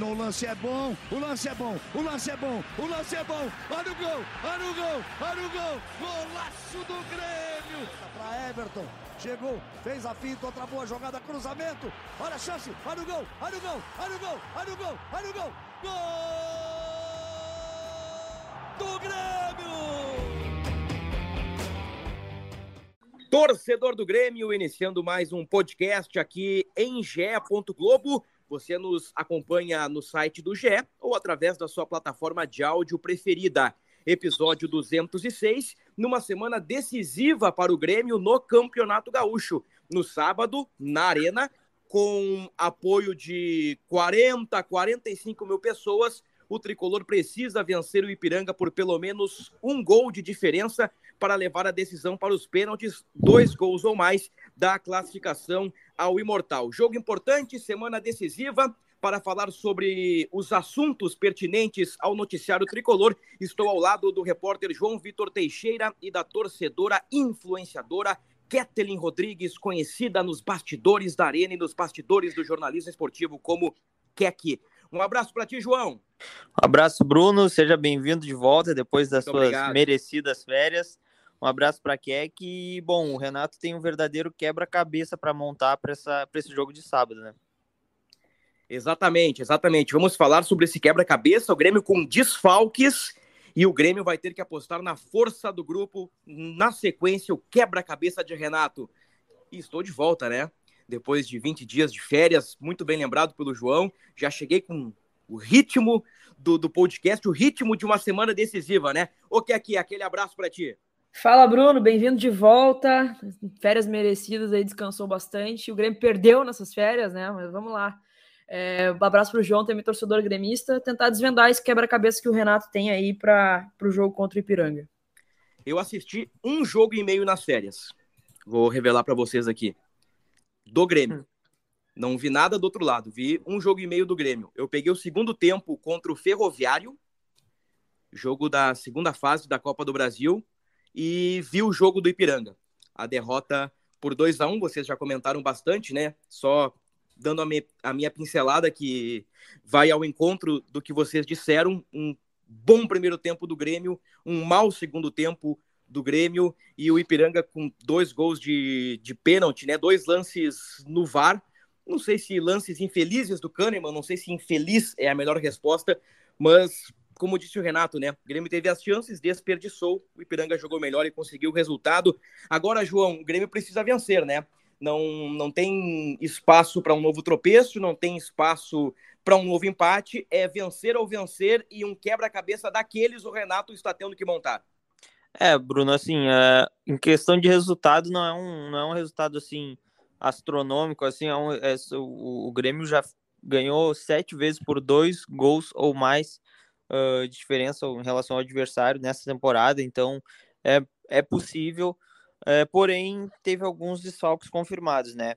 Dominou o lance, é bom, o lance é bom, o lance é bom, o lance é bom. Olha o gol, olha o gol, olha o gol. Golaço do Grêmio. Para Everton, chegou, fez a finta, outra boa jogada, cruzamento. Olha a chance, olha o gol, olha o gol, olha o gol, olha o gol, olha o gol. Gol do Grêmio! Torcedor do Grêmio, iniciando mais um podcast aqui em. Globo. Você nos acompanha no site do GE ou através da sua plataforma de áudio preferida. Episódio 206, numa semana decisiva para o Grêmio no Campeonato Gaúcho. No sábado, na Arena, com apoio de 40, 45 mil pessoas, o tricolor precisa vencer o Ipiranga por pelo menos um gol de diferença para levar a decisão para os pênaltis, dois gols ou mais da classificação ao Imortal. Jogo importante, semana decisiva. Para falar sobre os assuntos pertinentes ao noticiário tricolor, estou ao lado do repórter João Vitor Teixeira e da torcedora influenciadora Kathleen Rodrigues, conhecida nos bastidores da Arena e nos bastidores do jornalismo esportivo como Kek. Um abraço para ti, João. Um abraço, Bruno. Seja bem-vindo de volta depois das Muito suas obrigado. merecidas férias. Um abraço para Keck e, bom, o Renato tem um verdadeiro quebra-cabeça para montar para esse jogo de sábado, né? Exatamente, exatamente. Vamos falar sobre esse quebra-cabeça, o Grêmio com desfalques e o Grêmio vai ter que apostar na força do grupo, na sequência, o quebra-cabeça de Renato. E estou de volta, né? Depois de 20 dias de férias, muito bem lembrado pelo João, já cheguei com o ritmo do, do podcast, o ritmo de uma semana decisiva, né? O que aqui, aquele abraço para ti. Fala, Bruno, bem-vindo de volta. Férias merecidas aí, descansou bastante. O Grêmio perdeu nessas férias, né? Mas vamos lá. É, um abraço para o João, também torcedor gremista, tentar desvendar esse quebra-cabeça que o Renato tem aí para o jogo contra o Ipiranga. Eu assisti um jogo e meio nas férias. Vou revelar para vocês aqui. Do Grêmio. Não vi nada do outro lado. Vi um jogo e meio do Grêmio. Eu peguei o segundo tempo contra o Ferroviário, jogo da segunda fase da Copa do Brasil, e vi o jogo do Ipiranga. A derrota por 2 a 1 um, vocês já comentaram bastante, né? Só dando a, me, a minha pincelada que vai ao encontro do que vocês disseram. Um bom primeiro tempo do Grêmio, um mau segundo tempo do Grêmio e o Ipiranga com dois gols de, de pênalti, né? Dois lances no VAR. Não sei se lances infelizes do Kahneman, não sei se infeliz é a melhor resposta, mas como disse o Renato, né? O Grêmio teve as chances, desperdiçou, o Ipiranga jogou melhor e conseguiu o resultado. Agora, João, o Grêmio precisa vencer, né? Não, não tem espaço para um novo tropeço, não tem espaço para um novo empate. É vencer ou vencer e um quebra-cabeça daqueles o Renato está tendo que montar. É, Bruno, assim, é, em questão de resultado, não é um, não é um resultado assim astronômico, assim, é um, é, o, o, Grêmio já ganhou sete vezes por dois gols ou mais uh, diferença em relação ao adversário nessa temporada, então é, é possível, é, porém teve alguns desfalques confirmados, né?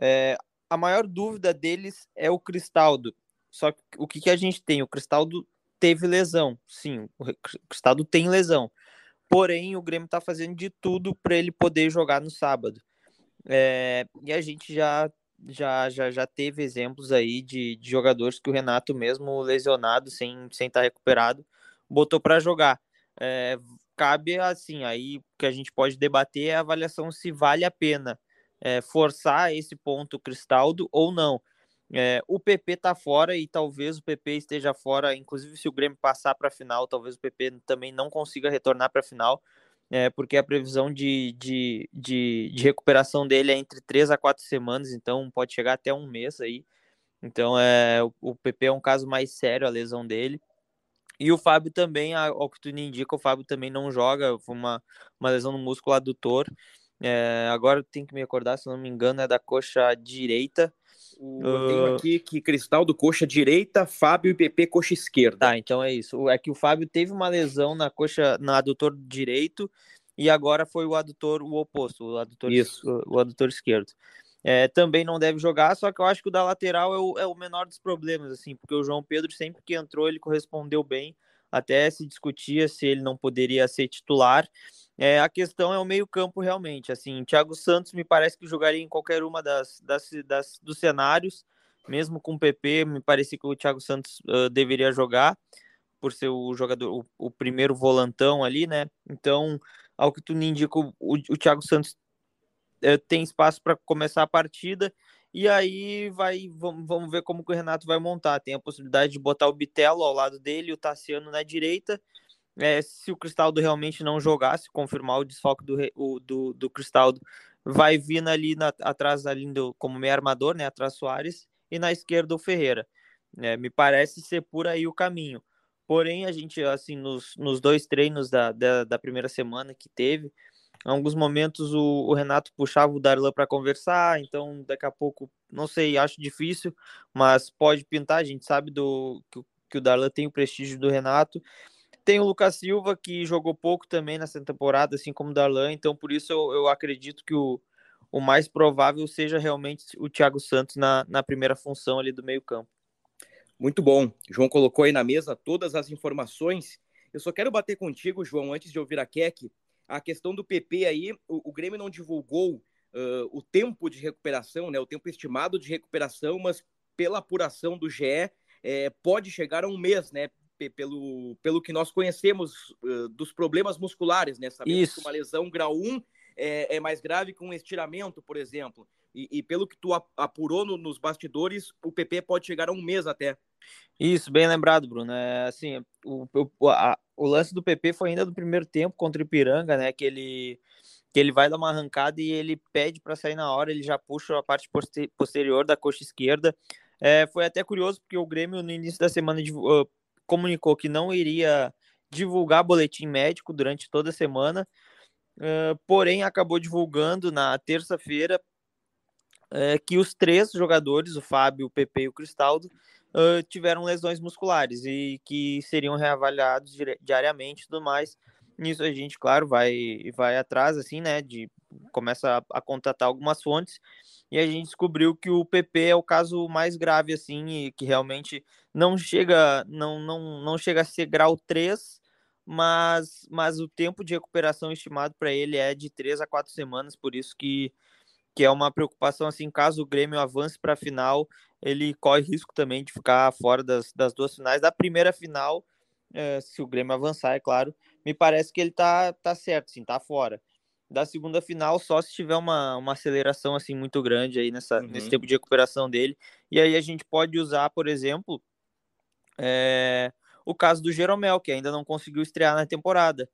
É, a maior dúvida deles é o Cristaldo. Só que o que, que a gente tem? O Cristaldo teve lesão, sim, o Cristaldo tem lesão. Porém, o Grêmio está fazendo de tudo para ele poder jogar no sábado. É, e a gente já, já, já, já teve exemplos aí de, de jogadores que o Renato, mesmo lesionado, sem estar sem tá recuperado, botou para jogar. É, cabe assim, aí que a gente pode debater é a avaliação se vale a pena é, forçar esse ponto Cristaldo ou não. É, o PP tá fora e talvez o PP esteja fora, inclusive se o Grêmio passar para a final, talvez o PP também não consiga retornar para a final, é, porque a previsão de, de, de, de, recuperação dele é entre três a quatro semanas, então pode chegar até um mês aí. Então é, o, o PP é um caso mais sério, a lesão dele. E o Fábio também, ao que tu indica, o Fábio também não joga, foi uma, uma lesão no músculo adutor. É, agora tem que me acordar, se não me engano, é da coxa direita. Eu tenho aqui que Cristaldo coxa direita, Fábio e PP coxa esquerda. Tá, então é isso. É que o Fábio teve uma lesão na coxa, no adutor direito, e agora foi o adutor o oposto, o adutor, isso. O, o adutor esquerdo. É, também não deve jogar, só que eu acho que o da lateral é o, é o menor dos problemas, assim, porque o João Pedro sempre que entrou ele correspondeu bem, até se discutia se ele não poderia ser titular. É, a questão é o meio-campo realmente. Assim, Thiago Santos me parece que jogaria em qualquer uma das, das, das dos cenários, mesmo com o PP, me parecia que o Thiago Santos uh, deveria jogar por ser o jogador, o, o, primeiro volantão ali, né? Então, ao que tu me indica, o, o Thiago Santos uh, tem espaço para começar a partida. E aí vai, vamos, vamos ver como que o Renato vai montar. Tem a possibilidade de botar o Bitelo ao lado dele, o Tassiano na direita é, se o Cristaldo realmente não jogasse, confirmar o desfalque do, do, do Cristaldo, vai vir ali na, atrás ali do, como meio armador, né, atrás Soares, e na esquerda o Ferreira. É, me parece ser por aí o caminho. Porém, a gente, assim, nos, nos dois treinos da, da, da primeira semana que teve, em alguns momentos o, o Renato puxava o Darlan para conversar, então daqui a pouco, não sei, acho difícil, mas pode pintar, a gente sabe do que, que o Darlan tem o prestígio do Renato, tem o Lucas Silva, que jogou pouco também nessa temporada, assim como o Darlan, então por isso eu, eu acredito que o, o mais provável seja realmente o Thiago Santos na, na primeira função ali do meio-campo. Muito bom. João colocou aí na mesa todas as informações. Eu só quero bater contigo, João, antes de ouvir a Keck, a questão do PP aí. O, o Grêmio não divulgou uh, o tempo de recuperação, né? O tempo estimado de recuperação, mas pela apuração do GE, é, pode chegar a um mês, né? pelo, pelo que nós conhecemos uh, dos problemas musculares, né? Sabemos Isso. que uma lesão grau 1 é, é, mais grave que um estiramento, por exemplo. E, e pelo que tu apurou no, nos bastidores, o PP pode chegar a um mês até. Isso, bem lembrado, Bruno. É, assim, o, o, a, o lance do PP foi ainda do primeiro tempo contra o Ipiranga, né? Que ele, que ele vai dar uma arrancada e ele pede para sair na hora, ele já puxa a parte posterior da coxa esquerda. É, foi até curioso porque o Grêmio no início da semana uh, comunicou que não iria divulgar boletim médico durante toda a semana, uh, porém acabou divulgando na terça-feira uh, que os três jogadores, o Fábio, o Pepe e o Cristaldo, uh, tiveram lesões musculares e que seriam reavaliados diariamente e tudo mais. Nisso a gente, claro, vai, vai atrás, assim, né, de começa a, a contatar algumas fontes e a gente descobriu que o PP é o caso mais grave, assim, e que realmente não chega, não, não, não chega a ser grau 3, mas, mas o tempo de recuperação estimado para ele é de 3 a 4 semanas, por isso que, que é uma preocupação, assim, caso o Grêmio avance para a final, ele corre risco também de ficar fora das, das duas finais. Da primeira final, é, se o Grêmio avançar, é claro, me parece que ele tá, tá certo, sim, tá fora da segunda final só se tiver uma, uma aceleração assim muito grande aí nessa, uhum. nesse tempo de recuperação dele. E aí a gente pode usar, por exemplo, é, o caso do Jeromel, que ainda não conseguiu estrear na temporada.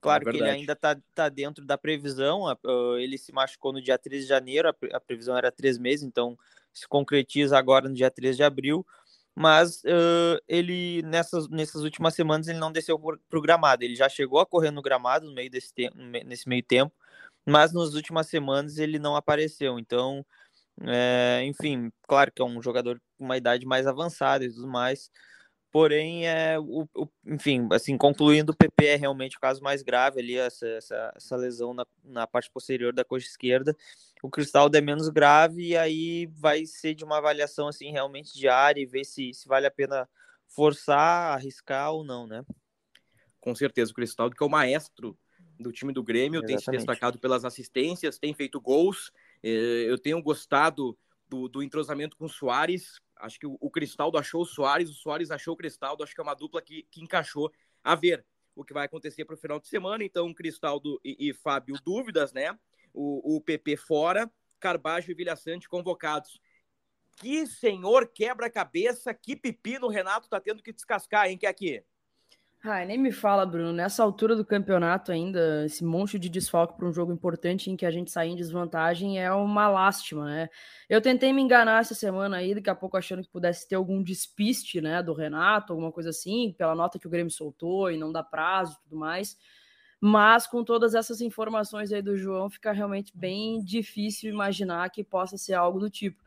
Claro é que ele ainda está tá dentro da previsão, ele se machucou no dia 13 de janeiro, a previsão era três meses, então se concretiza agora no dia 13 de abril mas uh, ele nessas, nessas últimas semanas ele não desceu para o gramado. Ele já chegou a correr no gramado no meio desse tempo, nesse meio tempo, mas nas últimas semanas ele não apareceu. Então, é, enfim, claro que é um jogador com uma idade mais avançada e tudo mais, Porém, é, o, o, enfim, assim, concluindo, o PP é realmente o caso mais grave ali, essa, essa, essa lesão na, na parte posterior da coxa esquerda. O Cristaldo é menos grave e aí vai ser de uma avaliação, assim, realmente diária e ver se, se vale a pena forçar, arriscar ou não, né? Com certeza, o Cristaldo, que é o maestro do time do Grêmio, Exatamente. tem se destacado pelas assistências, tem feito gols. É, eu tenho gostado do, do entrosamento com o Soares, Acho que o, o Cristaldo achou o Soares, o Soares achou o Cristaldo. Acho que é uma dupla que, que encaixou. A ver o que vai acontecer para o final de semana. Então, Cristaldo e, e Fábio, dúvidas, né? O, o PP fora, Carbajo e Vilha Sante convocados. Que senhor quebra-cabeça, que pepino o Renato tá tendo que descascar, hein, que aqui? Ai, nem me fala, Bruno. Nessa altura do campeonato ainda, esse monte de desfalque para um jogo importante em que a gente sai em desvantagem é uma lástima, né? Eu tentei me enganar essa semana aí, daqui a pouco achando que pudesse ter algum despiste, né, do Renato, alguma coisa assim, pela nota que o Grêmio soltou e não dá prazo e tudo mais. Mas com todas essas informações aí do João, fica realmente bem difícil imaginar que possa ser algo do tipo.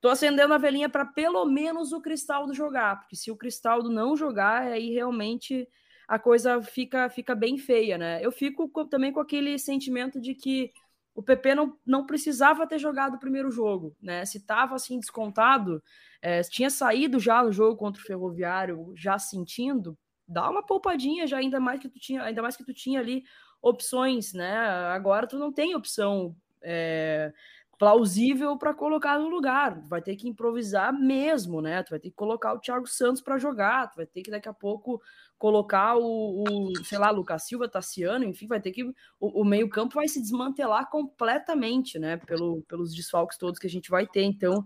Tô acendendo a velhinha para pelo menos o Cristaldo jogar, porque se o Cristaldo não jogar, aí realmente a coisa fica, fica bem feia, né? Eu fico com, também com aquele sentimento de que o PP não, não precisava ter jogado o primeiro jogo, né? Se estava assim descontado, é, tinha saído já no jogo contra o Ferroviário, já sentindo, dá uma poupadinha já ainda mais que tu tinha, ainda mais que tu tinha ali opções, né? Agora tu não tem opção é, plausível para colocar no lugar. Vai ter que improvisar mesmo, né? Tu vai ter que colocar o Thiago Santos para jogar, tu vai ter que daqui a pouco colocar o, o, sei lá, Lucas Silva, Tassiano, enfim, vai ter que. O, o meio-campo vai se desmantelar completamente, né? Pelo, pelos desfalques todos que a gente vai ter. Então,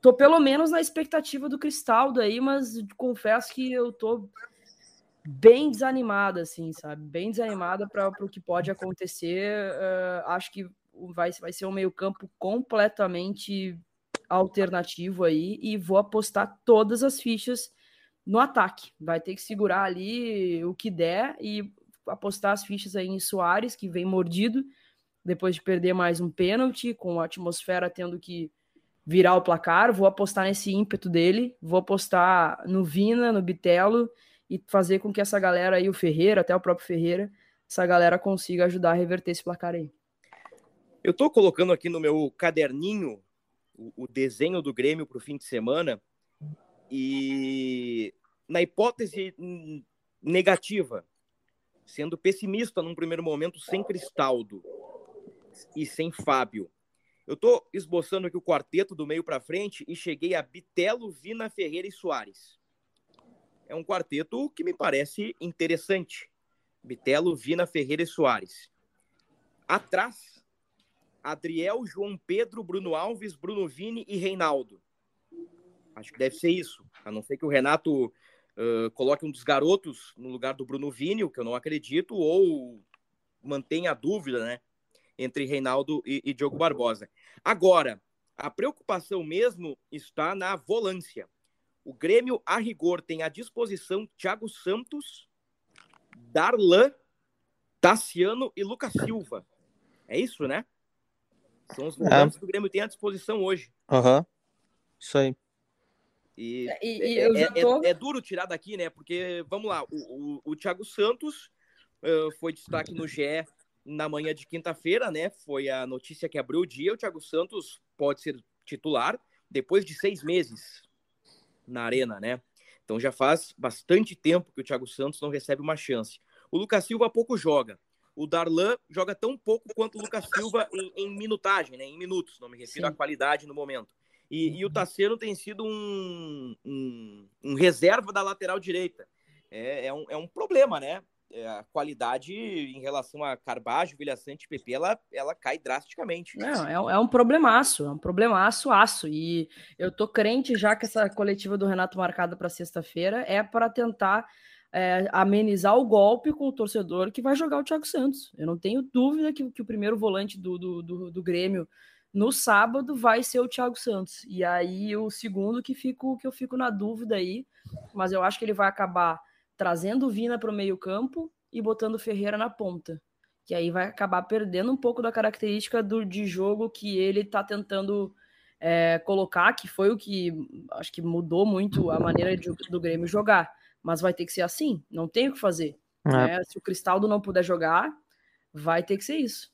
tô pelo menos na expectativa do Cristaldo aí, mas confesso que eu tô bem desanimada, assim, sabe? Bem desanimada para o que pode acontecer. Uh, acho que vai, vai ser um meio-campo completamente alternativo aí e vou apostar todas as fichas no ataque. Vai ter que segurar ali o que der e apostar as fichas aí em Soares, que vem mordido depois de perder mais um pênalti, com a atmosfera tendo que virar o placar. Vou apostar nesse ímpeto dele, vou apostar no Vina, no Bitelo e fazer com que essa galera aí, o Ferreira, até o próprio Ferreira, essa galera consiga ajudar a reverter esse placar aí. Eu estou colocando aqui no meu caderninho o, o desenho do Grêmio para o fim de semana e na hipótese negativa, sendo pessimista num primeiro momento, sem Cristaldo e sem Fábio. Eu estou esboçando aqui o quarteto do meio para frente e cheguei a Bitelo, Vina, Ferreira e Soares é um quarteto que me parece interessante. Bitelo, Vina, Ferreira e Soares. Atrás, Adriel, João Pedro, Bruno Alves, Bruno Vini e Reinaldo. Acho que deve ser isso. A não ser que o Renato uh, coloque um dos garotos no lugar do Bruno Vini, o que eu não acredito, ou mantenha a dúvida, né? Entre Reinaldo e, e Diogo Barbosa. Agora, a preocupação mesmo está na volância. O Grêmio, a rigor, tem à disposição Thiago Santos, Darlan, Tassiano e Lucas Silva. É isso, né? São os volantes é. que o Grêmio tem à disposição hoje. Aham. Uhum. Isso aí. E, é, e, e é, é, tô... é, é, duro tirar daqui, né? Porque, vamos lá, o, o, o Thiago Santos uh, foi destaque no GE na manhã de quinta-feira, né? Foi a notícia que abriu o dia. O Thiago Santos pode ser titular depois de seis meses na arena, né? Então já faz bastante tempo que o Thiago Santos não recebe uma chance. O Lucas Silva pouco joga. O Darlan joga tão pouco quanto o Lucas Silva em, em minutagem, né? Em minutos, não me refiro Sim. à qualidade no momento. E, e o Tassiano tem sido um, um, um, reserva da lateral direita. É, é, um, é um problema, né? É, a qualidade em relação a Carbajo, Vilha Sante e PP, ela, ela cai drasticamente. Não, é, é um problemaço, é um problemaço aço. E eu tô crente já que essa coletiva do Renato marcada para sexta-feira é para tentar é, amenizar o golpe com o torcedor que vai jogar o Thiago Santos. Eu não tenho dúvida que, que o primeiro volante do, do, do, do Grêmio no sábado vai ser o Thiago Santos. E aí o segundo que fico que eu fico na dúvida aí, mas eu acho que ele vai acabar trazendo o Vina para o meio-campo e botando o Ferreira na ponta. Que aí vai acabar perdendo um pouco da característica do, de jogo que ele está tentando é, colocar, que foi o que acho que mudou muito a maneira de, do Grêmio jogar. Mas vai ter que ser assim, não tem o que fazer. É. Né? Se o Cristaldo não puder jogar, vai ter que ser isso.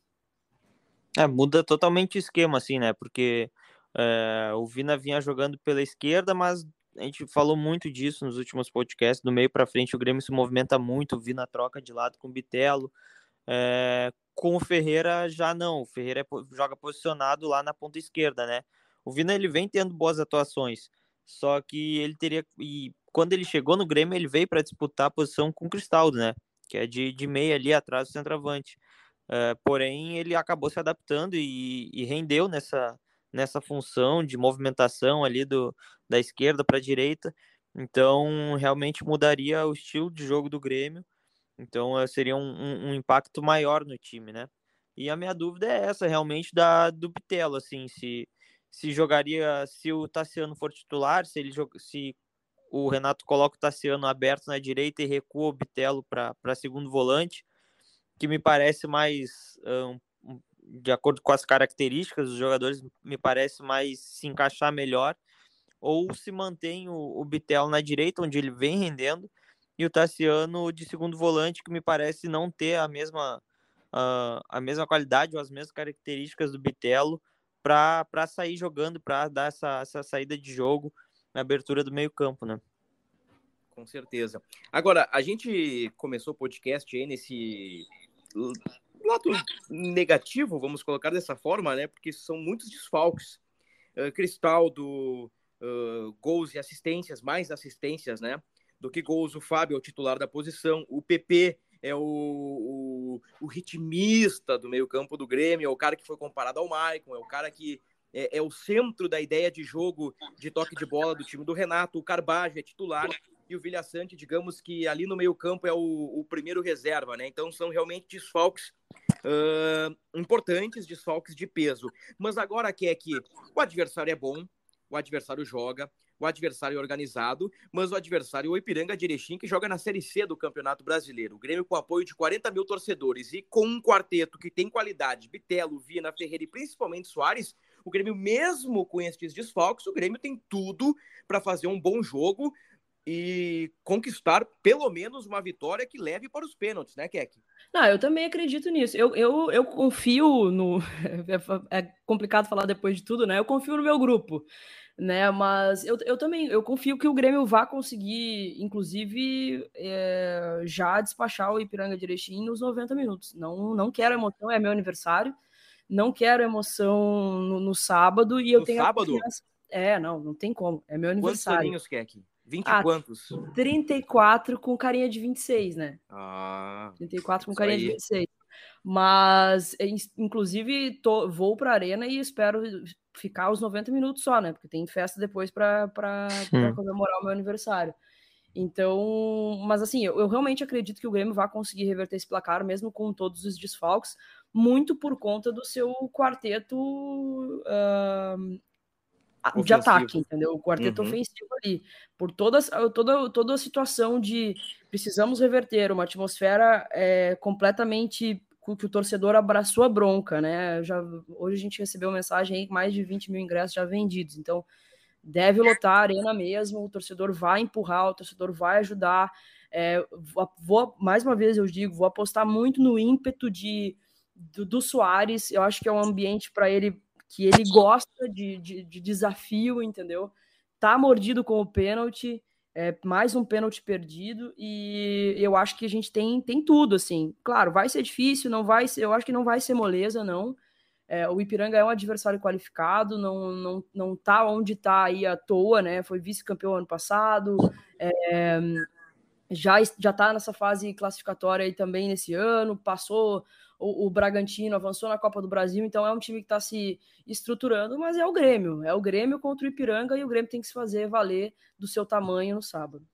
É, muda totalmente o esquema, assim, né? Porque é, o Vina vinha jogando pela esquerda, mas a gente falou muito disso nos últimos podcasts, do meio para frente o Grêmio se movimenta muito, vi na troca de lado com o Bitelo, é, com o Ferreira já não, o Ferreira é, joga posicionado lá na ponta esquerda, né? O Vina ele vem tendo boas atuações, só que ele teria e quando ele chegou no Grêmio ele veio para disputar a posição com o Cristaldo, né? Que é de, de meia ali atrás do centroavante. É, porém ele acabou se adaptando e, e rendeu nessa nessa função de movimentação ali do, da esquerda para a direita. Então, realmente mudaria o estilo de jogo do Grêmio. Então, eh, seria um, um, um impacto maior no time, né? E a minha dúvida é essa, realmente, da, do Bitelo, assim, se, se jogaria, se o Tassiano for titular, se ele se o Renato coloca o Tassiano aberto na direita e recua o Bitelo para segundo volante, que me parece mais um, de acordo com as características dos jogadores, me parece mais se encaixar melhor, ou se mantém o, o Bitel na direita, onde ele vem rendendo, e o Tassiano de segundo volante, que me parece não ter a mesma, uh, a mesma qualidade ou as mesmas características do Bitelo para sair jogando, para dar essa, essa saída de jogo na abertura do meio-campo, né? Com certeza. Agora, a gente começou o podcast aí nesse lado negativo, vamos colocar dessa forma, né? Porque são muitos desfalques. Uh, Cristaldo, uh, gols e assistências, mais assistências, né? Do que gols, o Fábio é o titular da posição, o PP é o, o, o ritmista do meio-campo do Grêmio, é o cara que foi comparado ao Maicon, é o cara que é, é, o centro da ideia de jogo de toque de bola do time do Renato. O Carbage é titular e o Vilhaçante, digamos que ali no meio-campo é o, o, primeiro reserva, né? Então são realmente desfalques uh, importantes, desfalques de peso. Mas agora que é que o adversário é bom, o adversário joga, o adversário é organizado, mas o adversário o Ipiranga de Erechim, que joga na Série C do Campeonato Brasileiro. O Grêmio com apoio de 40 mil torcedores e com um quarteto que tem qualidade, Bitelo, Vina, Ferreira e principalmente Soares, o Grêmio, mesmo com esses desfalques, o Grêmio tem tudo para fazer um bom jogo e conquistar pelo menos uma vitória que leve para os pênaltis, né, Keck? Não, eu também acredito nisso. Eu, eu, eu confio no. É complicado falar depois de tudo, né? Eu confio no meu grupo né? Mas eu, eu também eu confio que o Grêmio vá conseguir, inclusive, é, já despachar o Ipiranga Erechim nos 90 minutos. Não, não quero emoção, é meu aniversário. Não quero emoção no, no sábado e eu no tenho sábado? É, não, não tem como. É meu aniversário. Quantos aninhos, Keck? 20 ah, quantos? 34 com carinha de 26, né? Ah. 34 com carinha aí. de 26. Mas, inclusive, tô, vou para a arena e espero ficar os 90 minutos só, né? Porque tem festa depois para comemorar o meu aniversário. Então, mas assim, eu, eu, realmente acredito que o Grêmio vai conseguir reverter esse placar, mesmo com todos os desfalques, muito por conta do seu quarteto uh, de ataque, entendeu? O quarteto uhum. ofensivo ali. Por toda, toda, toda a situação de precisamos reverter uma atmosfera é, completamente que o torcedor abraçou a bronca, né? Já, hoje a gente recebeu mensagem aí mais de 20 mil ingressos já vendidos, então deve lotar a arena mesmo, o torcedor vai empurrar, o torcedor vai ajudar. É, vou, mais uma vez eu digo, vou apostar muito no ímpeto de, do, do Soares, eu acho que é um ambiente para ele que ele gosta de, de, de desafio, entendeu? Tá mordido com o pênalti, é mais um pênalti perdido e eu acho que a gente tem, tem tudo, assim. Claro, vai ser difícil, não vai ser, eu acho que não vai ser moleza, não. É, o Ipiranga é um adversário qualificado, não, não, não tá onde tá aí à toa, né? Foi vice-campeão ano passado, é, já, já tá nessa fase classificatória aí também nesse ano, passou o, o, Bragantino avançou na Copa do Brasil, então é um time que está se estruturando, mas é o Grêmio, é o Grêmio contra o Ipiranga e o Grêmio tem que se fazer valer do seu tamanho no sábado.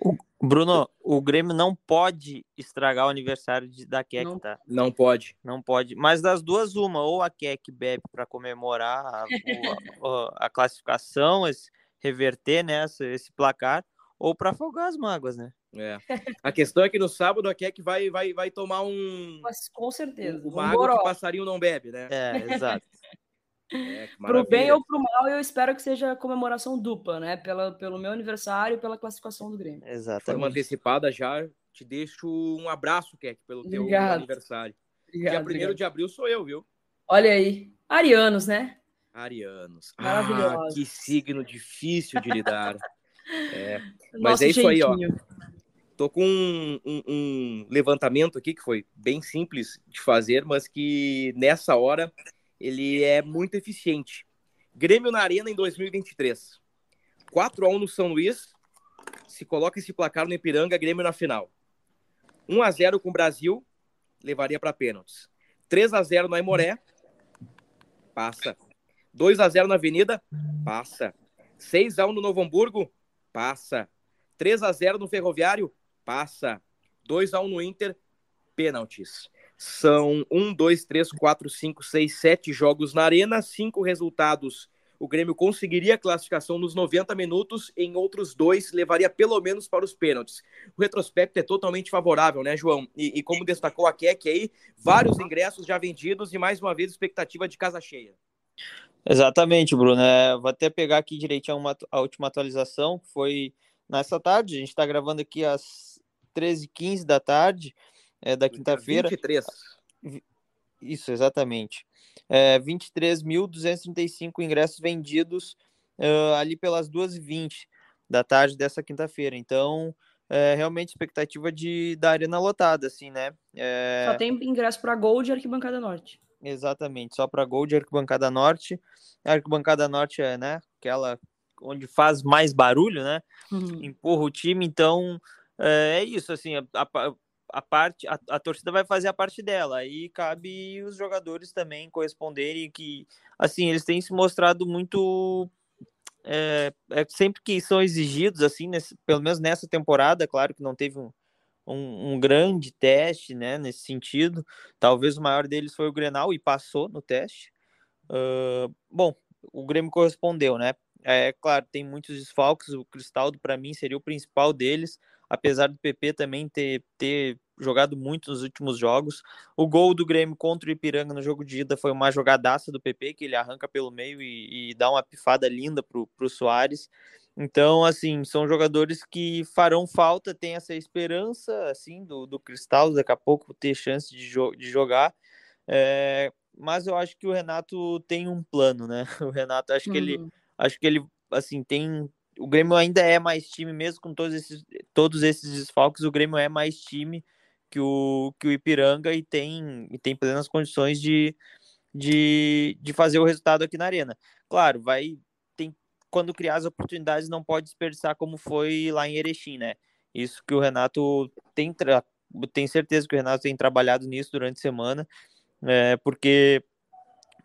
O, Bruno, o Grêmio não pode estragar o aniversário de, da Keck, não, tá? Não pode. Não pode. Mas das duas, uma, ou a Keck bebe para comemorar a, a, a, classificação, esse, reverter né, esse, esse placar, ou para afogar as mágoas, né? É. A questão é que no sábado a Keck vai, vai, vai tomar um. Mas, com certeza. Um, uma um água que o passarinho não bebe, né? É, exato. É, pro bem ou pro mal, eu espero que seja comemoração dupla, né? Pela, pelo meu aniversário e pela classificação do Grêmio. Exatamente. Foi uma antecipada já. Te deixo um abraço, Keck, pelo obrigado. teu aniversário. Obrigado, Dia 1 obrigado. de abril sou eu, viu? Olha aí. Arianos, né? Arianos. Maravilhoso. Ah, que signo difícil de lidar. é. Mas é isso jeitinho. aí, ó. Tô com um, um, um, levantamento aqui que foi bem simples de fazer, mas que nessa hora ele é muito eficiente. Grêmio na Arena em 2023. 4 a 1 no São Luís. Se coloca esse placar no Ipiranga, Grêmio na final. 1 a 0 com o Brasil, levaria para pênaltis. 3 a 0 no Aimoré, passa. 2 a 0 na Avenida, passa. 6 a 1 no Novo Hamburgo, passa. 3 a 0 no Ferroviário, passa. 2 a 1 no Inter, pênaltis. São 1, 2, 3, 4, 5, 6, 7 jogos na arena, cinco resultados o Grêmio conseguiria a classificação nos 90 minutos, em outros dois levaria pelo menos para os pênaltis. O retrospecto é totalmente favorável, né, João? E, e como destacou a Keck aí, vários ingressos já vendidos e mais uma vez expectativa de casa cheia. Exatamente, Bruno. É, vou até pegar aqui direitinho uma, a última atualização, que foi nessa tarde. A gente está gravando aqui às 13h15 da tarde, é, da quinta-feira. 23. Isso, exatamente. É, 23.235 ingressos vendidos uh, ali pelas 2h20 da tarde dessa quinta-feira. Então, é, realmente expectativa de da arena lotada, assim, né? É... Só tem ingresso para Gold e Arquibancada Norte. Exatamente, só para Gold e Arquibancada Norte. A Arquibancada Norte é, né, aquela onde faz mais barulho, né? Uhum. Empurra o time, então é, é isso, assim, a, a, a parte, a, a, torcida vai fazer a parte dela, aí cabe os jogadores também corresponderem que, assim, eles têm se mostrado muito é, é, sempre que são exigidos, assim, nesse, pelo menos nessa temporada, claro que não teve um, um, um, grande teste, né, nesse sentido, talvez o maior deles foi o Grenal e passou no teste. Uh, bom, o Grêmio correspondeu, né? É claro, tem muitos desfalques, o Cristaldo para mim seria o principal deles, apesar do PP também ter, ter jogado muito nos últimos jogos. O gol do Grêmio contra o Ipiranga no jogo de ida foi uma jogadaça do PP, que ele arranca pelo meio e, e dá uma pifada linda para o Soares. Então, assim, são jogadores que farão falta, tem essa esperança, assim, do, do Cristal, daqui a pouco ter chance de, jo de jogar. É, mas eu acho que o Renato tem um plano, né? O Renato, acho uhum. que ele, uhum. acho que ele, assim, tem o Grêmio ainda é mais time, mesmo com todos esses, todos esses desfalques, o Grêmio é mais time que o, que o Ipiranga e tem, e tem plenas condições de, de, de fazer o resultado aqui na Arena. Claro, vai quando criar as oportunidades não pode desperdiçar como foi lá em Erechim, né? Isso que o Renato tem tem certeza que o Renato tem trabalhado nisso durante a semana, é, porque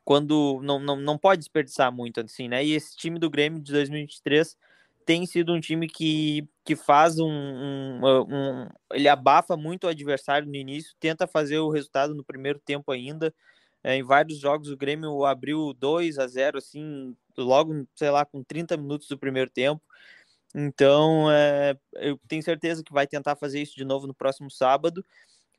quando não, não, não pode desperdiçar muito assim, né? E esse time do Grêmio de 2023 tem sido um time que, que faz um, um, um, Ele abafa muito o adversário no início, tenta fazer o resultado no primeiro tempo ainda. É, em vários jogos o Grêmio abriu 2 a 0 assim, logo, sei lá, com 30 minutos do primeiro tempo. Então, é, eu tenho certeza que vai tentar fazer isso de novo no próximo sábado,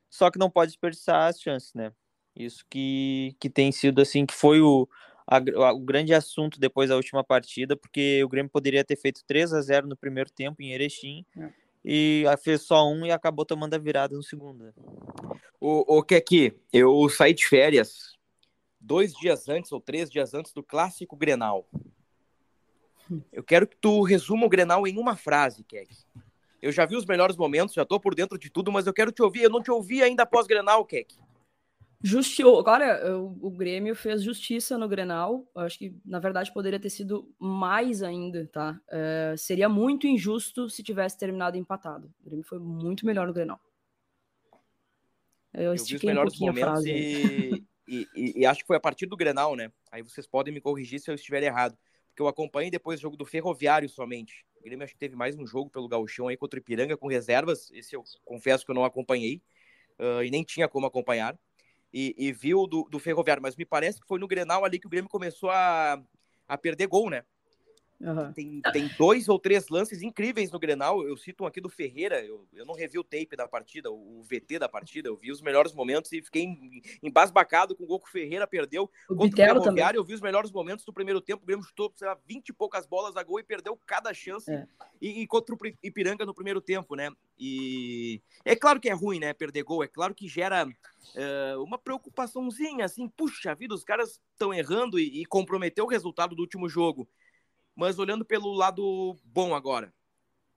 só que não pode desperdiçar as chances, né? Isso que, que tem sido assim, que foi o, a, o grande assunto depois da última partida, porque o Grêmio poderia ter feito 3 a 0 no primeiro tempo em Erechim. É. E fez só um e acabou tomando a virada no segundo. O, o que aqui? Eu saí de férias dois dias antes ou três dias antes do clássico Grenal. Eu quero que tu resuma o Grenal em uma frase, Keck. Eu já vi os melhores momentos, já tô por dentro de tudo, mas eu quero te ouvir. Eu não te ouvi ainda após Grenal, Keck. Justi... Agora, o, o Grêmio fez justiça no Grenal. Eu acho que, na verdade, poderia ter sido mais ainda, tá? É, seria muito injusto se tivesse terminado empatado. O Grêmio foi muito melhor no Grenal. Eu, eu vi os melhores um momentos e, e, e, e, acho que foi a partir do Grenal, né? Aí vocês podem me corrigir se eu estiver errado. Porque eu acompanhei depois o jogo do Ferroviário somente. O Grêmio acho que teve mais um jogo pelo Gauchão aí contra o Ipiranga com reservas. Esse eu confesso que eu não acompanhei. Uh, e nem tinha como acompanhar e, e viu do, do Ferroviário, mas me parece que foi no Grenal ali que o Grêmio começou a, a perder gol, né? Uhum. Tem, tem dois ou três lances incríveis no Grenal. Eu cito um aqui do Ferreira. Eu, eu não revi o tape da partida, o, o VT da partida. Eu vi os melhores momentos e fiquei embasbacado com o gol que o Ferreira perdeu. O Contra o também. eu vi os melhores momentos do primeiro tempo. O Grêmio chutou, sei lá, 20 e poucas bolas a gol e perdeu cada chance. É. E, e, contra o Ipiranga no primeiro tempo, né? E é claro que é ruim, né? Perder gol. É claro que gera uh, uma preocupaçãozinha, assim. Puxa vida, os caras estão errando e, e comprometeu o resultado do último jogo. Mas olhando pelo lado bom agora,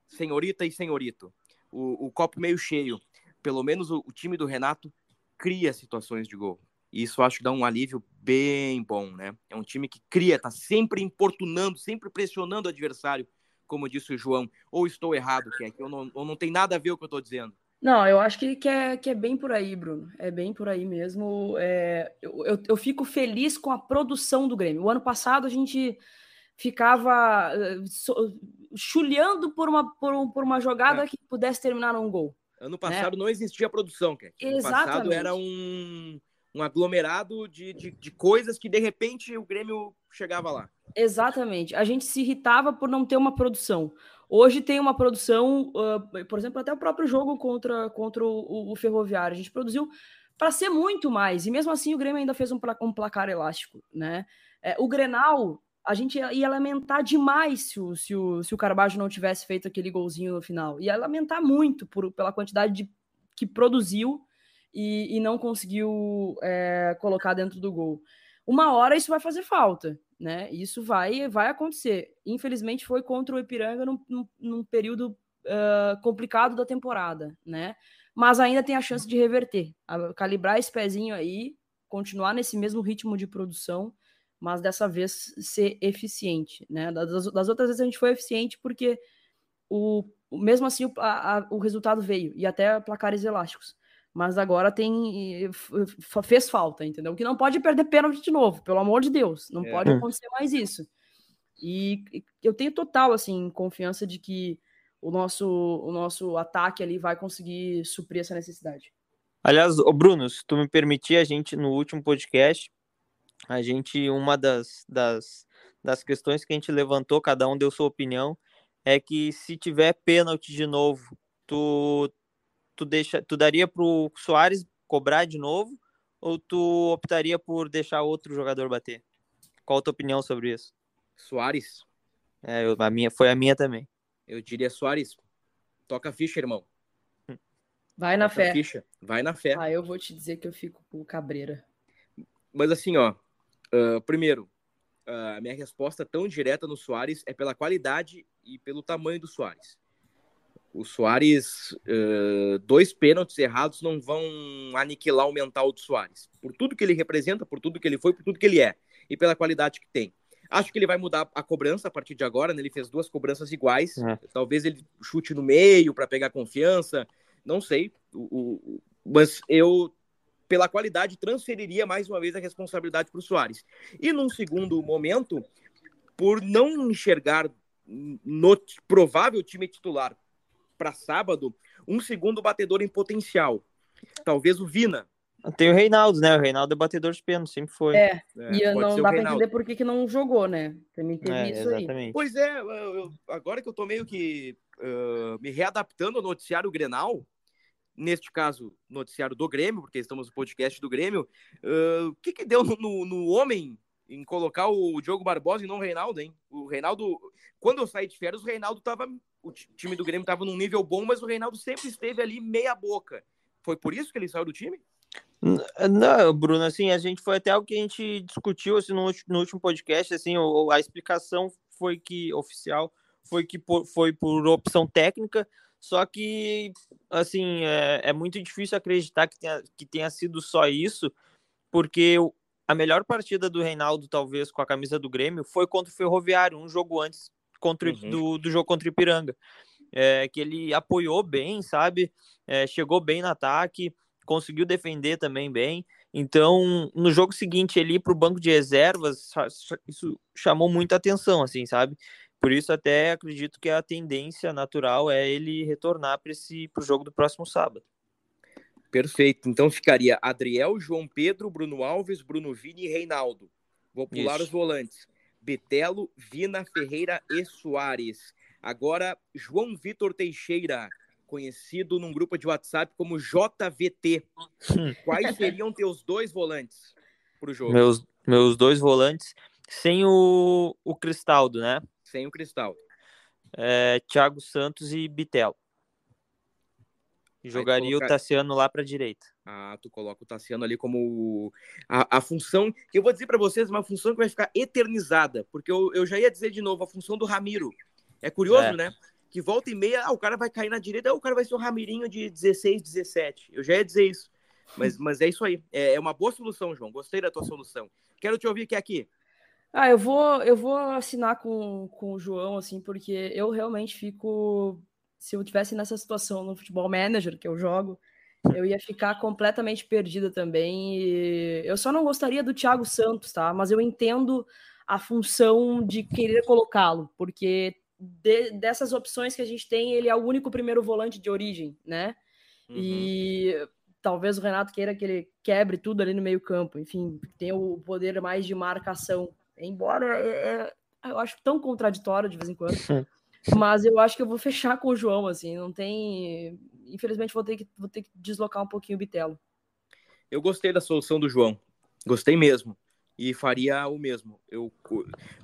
senhorita e senhorito, o, o copo meio cheio, pelo menos o, o, time do Renato cria situações de gol. E isso acho que dá um alívio bem bom, né? É um time que cria, tá sempre importunando, sempre pressionando o adversário, como disse o João. Ou estou errado, que é que eu não, não tem nada a ver o que eu estou dizendo. Não, eu acho que, que, é, que é bem por aí, Bruno. É bem por aí mesmo. É, eu, eu, eu fico feliz com a produção do Grêmio. O ano passado a gente ficava so, chulhando por uma, por, por uma jogada é. que pudesse terminar num gol. Ano passado né? não existia produção, que Ano passado era um, um aglomerado de, de, de, coisas que de repente o Grêmio chegava lá. Exatamente. A gente se irritava por não ter uma produção. Hoje tem uma produção, uh, por exemplo, até o próprio jogo contra, contra o, o Ferroviário. A gente produziu para ser muito mais, e mesmo assim o Grêmio ainda fez um, um placar elástico, né? É, o Grenal, a gente ia lamentar demais se o, se, o, se o Carbajo não tivesse feito aquele golzinho no final. Ia lamentar muito por, pela quantidade de, que produziu e, e não conseguiu é, colocar dentro do gol. Uma hora isso vai fazer falta, né? Isso vai, vai acontecer. Infelizmente foi contra o Ipiranga num, num, num período uh, complicado da temporada, né? Mas ainda tem a chance de reverter, calibrar esse pezinho aí, continuar nesse mesmo ritmo de produção, mas dessa vez ser eficiente, né? Das, das outras vezes a gente foi eficiente porque o, mesmo assim o, a, o resultado veio e até placares elásticos mas agora tem fez falta, entendeu? Que não pode perder pênalti de novo, pelo amor de Deus, não é. pode acontecer mais isso. E eu tenho total assim confiança de que o nosso o nosso ataque ali vai conseguir suprir essa necessidade. Aliás, o Bruno, se tu me permitir, a gente no último podcast, a gente uma das, das das questões que a gente levantou, cada um deu sua opinião, é que se tiver pênalti de novo, tu tu deixa, tu daria pro Soares cobrar de novo ou tu optaria por deixar outro jogador bater? Qual a tua opinião sobre isso? Soares. É, eu, a minha foi a minha também. Eu diria Soares. Toca a ficha, irmão. Vai na Toca fé. Ficha. Vai na fé. Ah, eu vou te dizer que eu fico com o Cabreira. Mas assim, ó. Uh, primeiro, uh, a minha resposta tão direta no Soares é pela qualidade e pelo tamanho do Soares o Soares, uh, dois pênaltis errados não vão aniquilar o mental do Soares. Por tudo que ele representa, por tudo que ele foi, por tudo que ele é e pela qualidade que tem. Acho que ele vai mudar a cobrança a partir de agora, né? Ele fez duas cobranças iguais. É. Talvez ele chute no meio para pegar confiança. Não sei. O, o, mas eu, pela qualidade, transferiria mais uma vez a responsabilidade para o Soares. E num segundo momento, por não enxergar no provável time titular para sábado um segundo batedor em potencial. Talvez o Vina. Tem o Reinaldo, né? O Reinaldo é batedor de pênalti, sempre foi. É, é e não dá para entender por que, que não jogou, né? Também teve é, isso exatamente. aí. Pois é, eu, agora que eu tô meio que uh, me readaptando ao noticiário Grenal, neste caso, noticiário do Grêmio, porque estamos no podcast do Grêmio, o uh, que que deu no, no, homem em colocar o Diogo Barbosa e não o Reinaldo, hein? O Reinaldo, quando eu saí de férias, o Reinaldo tava. O time do Grêmio tava num nível bom, mas o Reinaldo sempre esteve ali meia boca. Foi por isso que ele saiu do time? Não, Bruno, assim, a gente foi até o que a gente discutiu assim, no, no último podcast, assim, a explicação foi que, oficial, foi que por, foi por opção técnica, só que, assim, é, é muito difícil acreditar que tenha, que tenha sido só isso, porque a melhor partida do Reinaldo, talvez, com a camisa do Grêmio, foi contra o Ferroviário, um jogo antes contra, uhum. do, do jogo contra o Ipiranga. É, que ele apoiou bem, sabe? É, chegou bem no ataque, conseguiu defender também bem. Então, no jogo seguinte, ele ir para o banco de reservas, isso chamou muita atenção, assim, sabe? Por isso, até acredito que a tendência natural é ele retornar para o jogo do próximo sábado. Perfeito. Então ficaria Adriel, João Pedro, Bruno Alves, Bruno Vini e Reinaldo. Vou pular Isso. os volantes. Betelo, Vina, Ferreira e Soares. Agora, João Vitor Teixeira, conhecido num grupo de WhatsApp como JVT. Quais seriam teus dois volantes para o jogo? Meus, meus dois volantes, sem o, o Cristaldo, né? Sem o Cristaldo. É, Thiago Santos e Bitelo. Jogaria o Tassiano lá para direita. Ah, tu coloca o Tassiano ali como a, a função que eu vou dizer para vocês, uma função que vai ficar eternizada, porque eu, eu já ia dizer de novo a função do Ramiro. É curioso, é. né? Que volta e meia, ah, o cara vai cair na direita, ah, o cara vai ser o Ramirinho de 16, 17. Eu já ia dizer isso. Mas, mas é isso aí. É, é uma boa solução, João. Gostei da tua solução. Quero te ouvir que é aqui. Ah, eu vou, eu vou assinar com, com o João, assim, porque eu realmente fico se eu tivesse nessa situação no futebol manager que eu jogo, eu ia ficar completamente perdida também. E eu só não gostaria do Thiago Santos, tá? Mas eu entendo a função de querer colocá-lo, porque de, dessas opções que a gente tem, ele é o único primeiro volante de origem, né? Uhum. E talvez o Renato queira que ele quebre tudo ali no meio campo, enfim, tem o poder mais de marcação. Embora é, é, eu acho tão contraditório de vez em quando, mas eu acho que eu vou fechar com o João, assim, não tem... Infelizmente vou ter que, vou ter que deslocar um pouquinho o Bitelo. Eu gostei da solução do João, gostei mesmo, e faria o mesmo. Eu,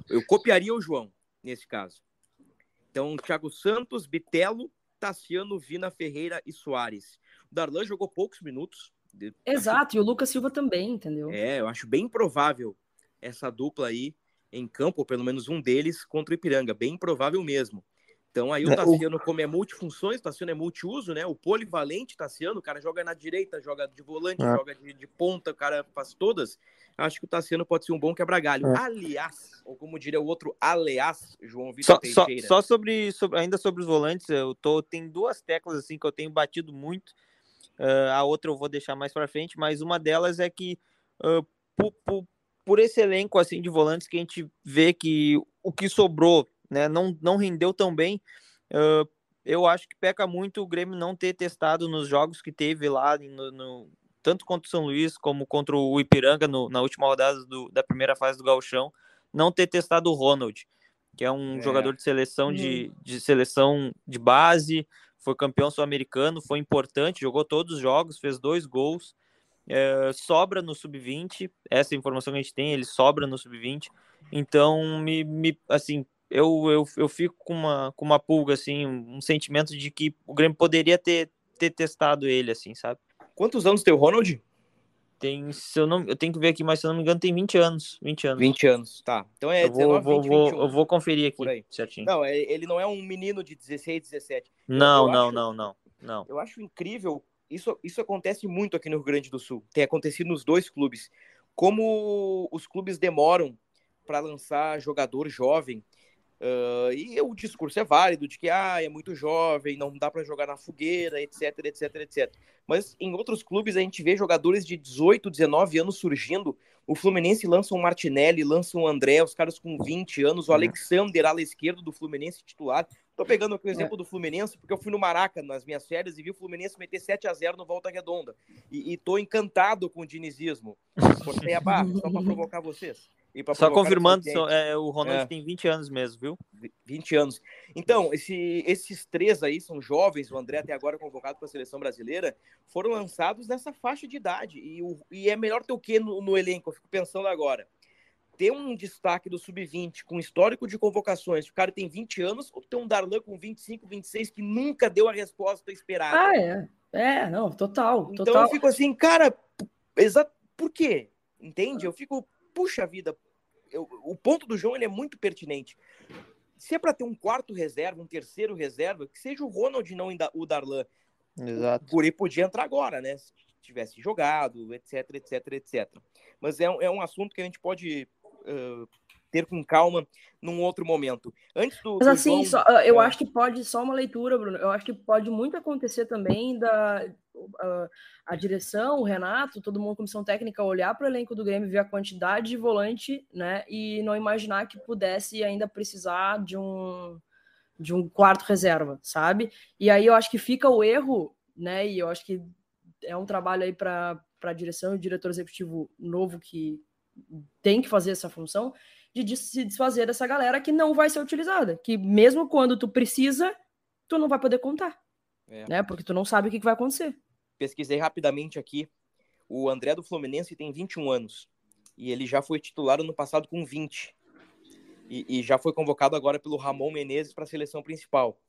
eu copiaria o João, nesse caso. Então, Thiago Santos, Bitelo, Tassiano, Vina, Ferreira e Soares. O Darlan jogou poucos minutos. Exato, e o Lucas Silva também, entendeu? É, eu acho bem provável essa dupla aí em campo, ou pelo menos um deles, contra o Ipiranga. Bem provável mesmo. Então aí o é, Tassiano, como é multifunções, o Tassiano é multiuso, né? O polivalente Tassiano, o cara joga na direita, joga de volante, é. joga de, de, ponta, o cara faz todas. Acho que o Tassiano pode ser um bom quebra-galho. É. Aliás, ou como diria o outro, aliás, João Vitor só, Teixeira. Só, só sobre, sobre, ainda sobre os volantes, eu tô, tem duas teclas assim que eu tenho batido muito. Uh, a outra eu vou deixar mais para frente, mas uma delas é que uh, por, por, por esse elenco assim de volantes que a gente vê que o que sobrou né, não, não rendeu tão bem. Uh, eu acho que peca muito o Grêmio não ter testado nos jogos que teve lá, no, no tanto contra o São Luís como contra o Ipiranga no, na última rodada do, da primeira fase do Galchão, não ter testado o Ronald, que é um é. jogador de seleção de, hum. de seleção de base, foi campeão sul-americano, foi importante, jogou todos os jogos, fez dois gols, é, sobra no sub-20, essa informação que a gente tem, ele sobra no sub-20, então me, me assim, eu, eu, eu fico com uma, com uma pulga, assim, um, sentimento de que o Grêmio poderia ter, ter testado ele, assim, sabe? Quantos anos tem o Ronald? Tem, se eu, não, eu tenho que ver aqui, mas se eu não me engano, tem 20 anos. 20 anos. 20 anos, tá. Então é eu vou, 19, vou, 20, vou, 21, Eu vou conferir aqui, certinho. Não, é, ele não é um menino de 16, 17. Não, eu, eu não, acho, não, não, não. Eu acho incrível, isso, isso acontece muito aqui no Rio Grande do Sul. Tem acontecido nos dois clubes. Como os clubes demoram para lançar jogador jovem Uh, e o discurso é válido de que ah, é muito jovem, não dá para jogar na fogueira, etc, etc, etc. Mas em outros clubes a gente vê jogadores de 18, 19 anos surgindo. O Fluminense lança um Martinelli, lança um André, os caras com 20 anos, o uhum. Alexander, ala esquerdo do Fluminense titular. Tô pegando aqui o exemplo é. do Fluminense, porque eu fui no Maraca nas minhas férias e vi o Fluminense meter 7 a 0 no Volta Redonda. E, e tô encantado com o dinizismo. Cortei a barra, só para provocar vocês. Só confirmando, é, o Ronald é. tem 20 anos mesmo, viu? 20 anos. Então, esse, esses três aí são jovens, o André até agora convocado para a seleção brasileira, foram lançados nessa faixa de idade. E, o, e é melhor ter o que no, no elenco? Eu fico pensando agora. Ter um destaque do sub-20 com histórico de convocações, o cara tem 20 anos, ou ter um Darlan com 25, 26 que nunca deu a resposta esperada? Ah, é. É, não, total. Então total. eu fico assim, cara, exa por quê? Entende? Eu fico, puxa vida, eu, o ponto do João ele é muito pertinente. Se é para ter um quarto reserva, um terceiro reserva, que seja o Ronald não o Darlan. Exato. O Guri podia entrar agora, né? Se tivesse jogado, etc, etc, etc. Mas é, é um assunto que a gente pode uh, ter com calma num outro momento. Antes do. Mas assim, João, só, eu é... acho que pode, só uma leitura, Bruno, eu acho que pode muito acontecer também da a, a direção, o Renato, todo mundo, comissão técnica, olhar para o elenco do Grêmio, ver a quantidade de volante, né, e não imaginar que pudesse ainda precisar de um de um quarto reserva, sabe? E aí eu acho que fica o erro, né? E eu acho que é um trabalho aí para a direção e o diretor executivo novo que tem que fazer essa função, de se desfazer dessa galera que não vai ser utilizada, que mesmo quando tu precisa, tu não vai poder contar, é. né? Porque tu não sabe o que, que vai acontecer. Pesquisei rapidamente aqui, o André do Fluminense tem 21 anos e ele já foi titular no passado com 20 e, e já foi convocado agora pelo Ramon Menezes para a seleção principal.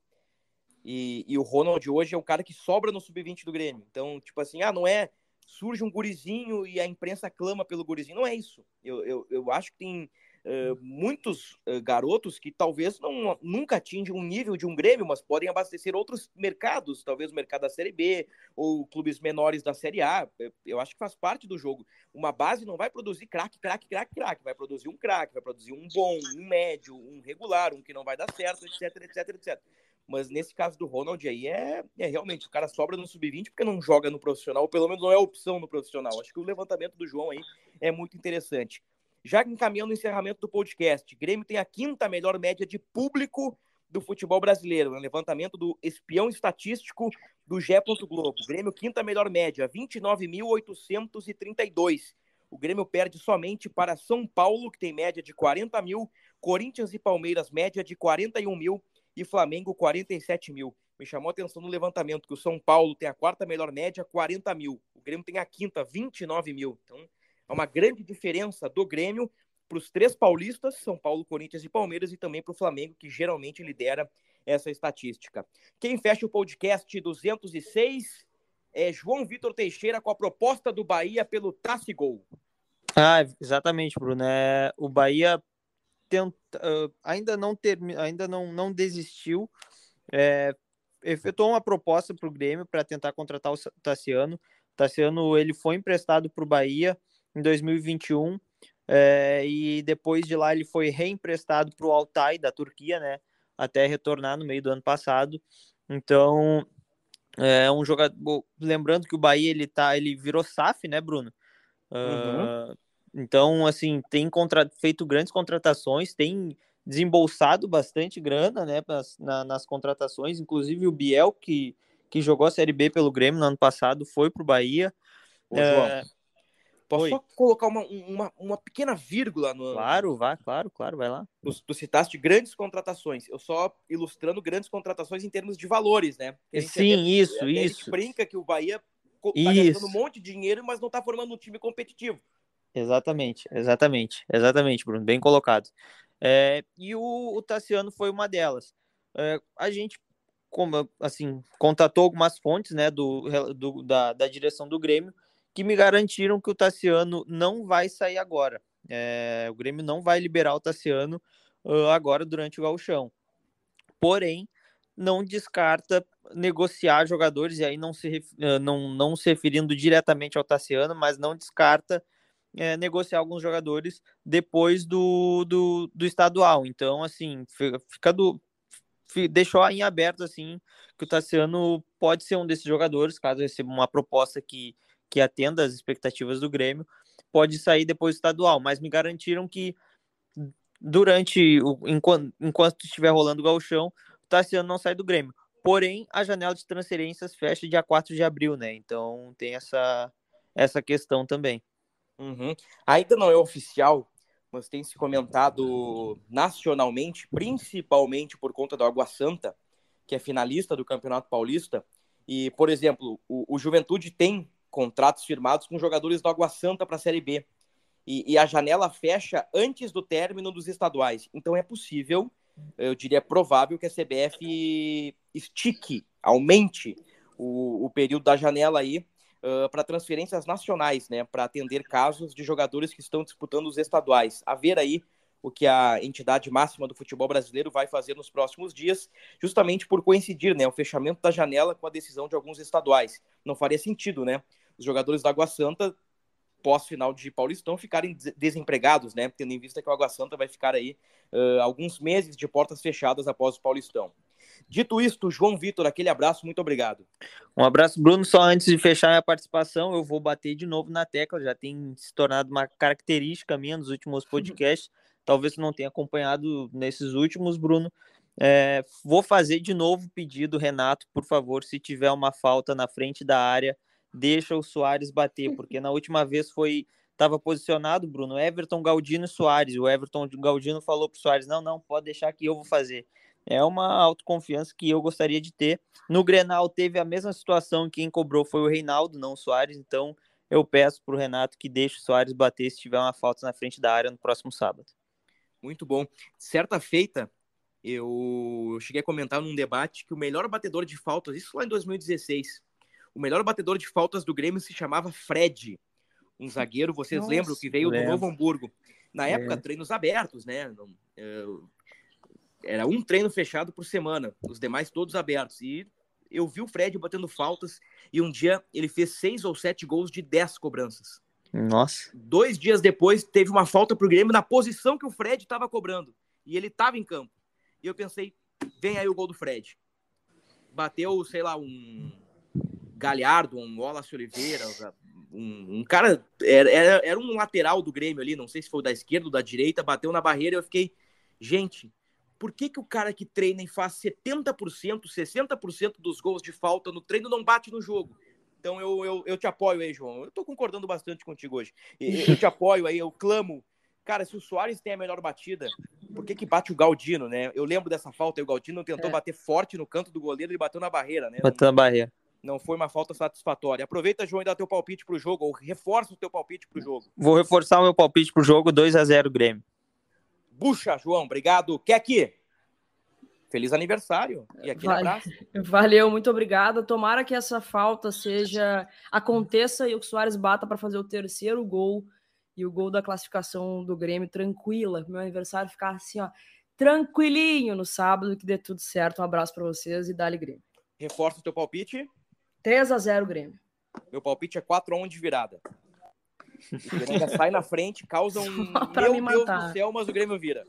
E, e, o Ronald hoje é o cara que sobra no sub-20 do Grêmio. Então, tipo assim, ah, não é surge um gurizinho e a imprensa clama pelo gurizinho. Não é isso. Eu, eu, eu acho que tem uh, muitos uh, garotos que talvez não, nunca atinjam um nível de um Grêmio, mas podem abastecer outros mercados, talvez o mercado da Série B ou clubes menores da Série A. Eu acho que faz parte do jogo. Uma base não vai produzir craque, craque, craque, craque. Vai produzir um craque, vai produzir um bom, um médio, um regular, um que não vai dar certo, etc, etc, etc. Mas nesse caso do Ronald aí é, é realmente o cara sobra no sub-20 porque não joga no profissional, ou pelo menos não é opção no profissional. Acho que o levantamento do João aí é muito interessante. Já encaminhando o encerramento do podcast, Grêmio tem a quinta melhor média de público do futebol brasileiro, no levantamento do espião estatístico do Gé. Globo. Grêmio, quinta melhor média, 29.832. O Grêmio perde somente para São Paulo, que tem média de 40 mil, Corinthians e Palmeiras, média de 41 mil, e Flamengo, 47 mil. Me chamou a atenção no levantamento que o São Paulo tem a quarta melhor média, 40 mil. O Grêmio tem a quinta, 29 mil. Então, é uma grande diferença do Grêmio para os três paulistas, São Paulo, Corinthians e Palmeiras, e também para o Flamengo, que geralmente lidera essa estatística. Quem fecha o podcast 206 é João Vitor Teixeira com a proposta do Bahia pelo Tassi Gol. Ah, exatamente, Bruno. É, o Bahia tenta, uh, ainda não ainda não, não desistiu. É, efetuou uma proposta para o Grêmio para tentar contratar o Tassiano. O Tassiano ele foi emprestado para o Bahia em 2021 é, e depois de lá ele foi reemprestado para o Altay da Turquia, né? Até retornar no meio do ano passado. Então é um jogador. Lembrando que o Bahia ele tá, ele virou SAF, né, Bruno? Uhum. Uh, então, assim, tem contra... feito grandes contratações, tem desembolsado bastante grana, né, nas, na, nas contratações. Inclusive o Biel, que, que jogou a Série B pelo Grêmio no ano passado, foi para o Bahia. Ô, João, é... Posso Oi. só colocar uma, uma, uma pequena vírgula no. Claro, vai, claro, claro, vai lá. Tu, tu citaste grandes contratações. Eu só ilustrando grandes contratações em termos de valores, né? Sim, até, isso, até isso. A gente brinca que o Bahia tá gastando um monte de dinheiro, mas não tá formando um time competitivo. Exatamente, exatamente, exatamente, Bruno, bem colocado. É, e o, o Tassiano foi uma delas. É, a gente, como assim, contatou algumas fontes, né, do, do da, da direção do Grêmio que me garantiram que o Tassiano não vai sair agora. É, o Grêmio não vai liberar o Tassiano uh, agora durante o gauchão. Porém, não descarta negociar jogadores, e aí não se, uh, não, não se referindo diretamente ao Tassiano, mas não descarta é, negociar alguns jogadores depois do, do, do estadual. Então, assim, fica do. Deixou em aberto assim que o Tassiano pode ser um desses jogadores, caso receba uma proposta que que atenda às expectativas do Grêmio, pode sair depois do estadual, mas me garantiram que durante o enquanto, enquanto estiver rolando o gauchão, o Tassiano não sai do Grêmio. Porém, a janela de transferências fecha dia 4 de abril, né? Então tem essa, essa questão também. Uhum. Ainda não é oficial, mas tem se comentado nacionalmente, principalmente por conta do Água Santa, que é finalista do Campeonato Paulista. E, por exemplo, o, o Juventude tem contratos firmados com jogadores do Água Santa para a Série B. E, e, a janela fecha antes do término dos estaduais. Então é possível, eu diria provável, que a CBF estique, aumente o, o período da janela aí uh, para transferências nacionais, né? Para atender casos de jogadores que estão disputando os estaduais. A ver aí o que a entidade máxima do futebol brasileiro vai fazer nos próximos dias, justamente por coincidir, né? O fechamento da janela com a decisão de alguns estaduais. Não faria sentido, né? Os jogadores da Água Santa, pós-final de Paulistão, ficarem desempregados, né? Tendo em vista que o Água Santa vai ficar aí uh, alguns meses de portas fechadas após o Paulistão. Dito isto, João Vitor, aquele abraço, muito obrigado. Um abraço, Bruno. Só antes de fechar a participação, eu vou bater de novo na tecla, já tem se tornado uma característica minha nos últimos podcasts. Talvez não tenha acompanhado nesses últimos, Bruno. É, vou fazer de novo pedido, Renato, por favor, se tiver uma falta na frente da área, deixa o Soares bater, porque na última vez foi estava posicionado, Bruno, Everton, Galdino e Soares. O Everton Galdino falou para o Soares: não, não, pode deixar que eu vou fazer. É uma autoconfiança que eu gostaria de ter. No Grenal teve a mesma situação, quem cobrou foi o Reinaldo, não o Soares. Então eu peço para o Renato que deixe o Soares bater se tiver uma falta na frente da área no próximo sábado. Muito bom. Certa feita, eu cheguei a comentar num debate que o melhor batedor de faltas, isso lá em 2016, o melhor batedor de faltas do Grêmio se chamava Fred, um zagueiro, vocês Nossa, lembram, que veio do Novo Hamburgo. Na época, é. treinos abertos, né? É, era um treino fechado por semana, os demais todos abertos. E eu vi o Fred batendo faltas e um dia ele fez seis ou sete gols de dez cobranças. Nossa. Dois dias depois teve uma falta pro Grêmio na posição que o Fred estava cobrando. E ele estava em campo. E eu pensei, vem aí o gol do Fred. Bateu, sei lá, um Galhardo, um Wallace Oliveira, um, um cara, era, era, era, um lateral do Grêmio ali, não sei se foi da esquerda ou da direita, bateu na barreira e eu fiquei, gente, Por que, que o cara que treina e faz 70%, 60% dos gols de falta no treino não bate no jogo? Então eu, eu, eu te apoio aí, João. Eu tô concordando bastante contigo hoje. Eu te apoio aí, eu clamo. Cara, se o Soares tem a melhor batida, por que, que bate o Galdino, né? Eu lembro dessa falta, o Galdino tentou É. bater forte no canto do goleiro e bateu na barreira, né? Bateu na barreira. Não foi uma falta satisfatória. Aproveita, João, e dá teu palpite pro jogo, ou reforça o teu palpite pro jogo. Vou reforçar o meu palpite pro jogo 2 a 0 Grêmio. Bucha, João, obrigado. Quer aqui? Feliz aniversário. E aquele Vale. abraço. Valeu, muito obrigada. Tomara que essa falta seja aconteça e o Soares bata para fazer o terceiro gol e o gol da classificação do Grêmio tranquila. Meu aniversário ficar assim, ó, tranquilinho no sábado, que dê tudo certo. Um abraço para vocês e dá-lhe Grêmio. Reforça o teu palpite. 3 a 0 Grêmio. Meu palpite é 4x1 de virada. O Ipiranga sai na frente, causa um. Meu me Deus do céu, mas o Grêmio vira.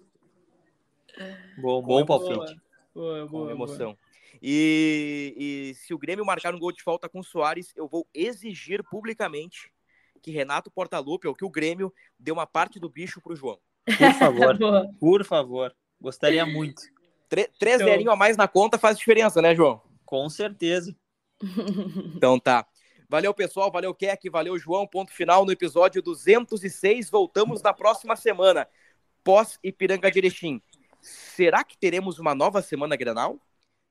Bom, Com bom emoção. palpite. Boa, Com emoção. E, e se o Grêmio marcar um gol de falta com o Soares, eu vou exigir publicamente que Renato Portaluppi, ou que o Grêmio, dê uma parte do bicho pro João. Por favor, Boa. por favor. Gostaria muito. Três zerinho a mais na conta faz diferença, né, João? Com certeza. Então tá. Valeu, pessoal. Valeu, Keck. Valeu, João. Ponto final no episódio 206. Voltamos na próxima semana. Pós Ipiranga de Erechim. Será que teremos uma nova semana Granal?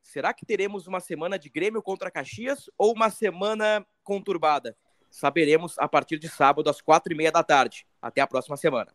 Será que teremos uma semana de Grêmio contra Caxias ou uma semana conturbada? Saberemos a partir de sábado, às quatro e meia da tarde. Até a próxima semana.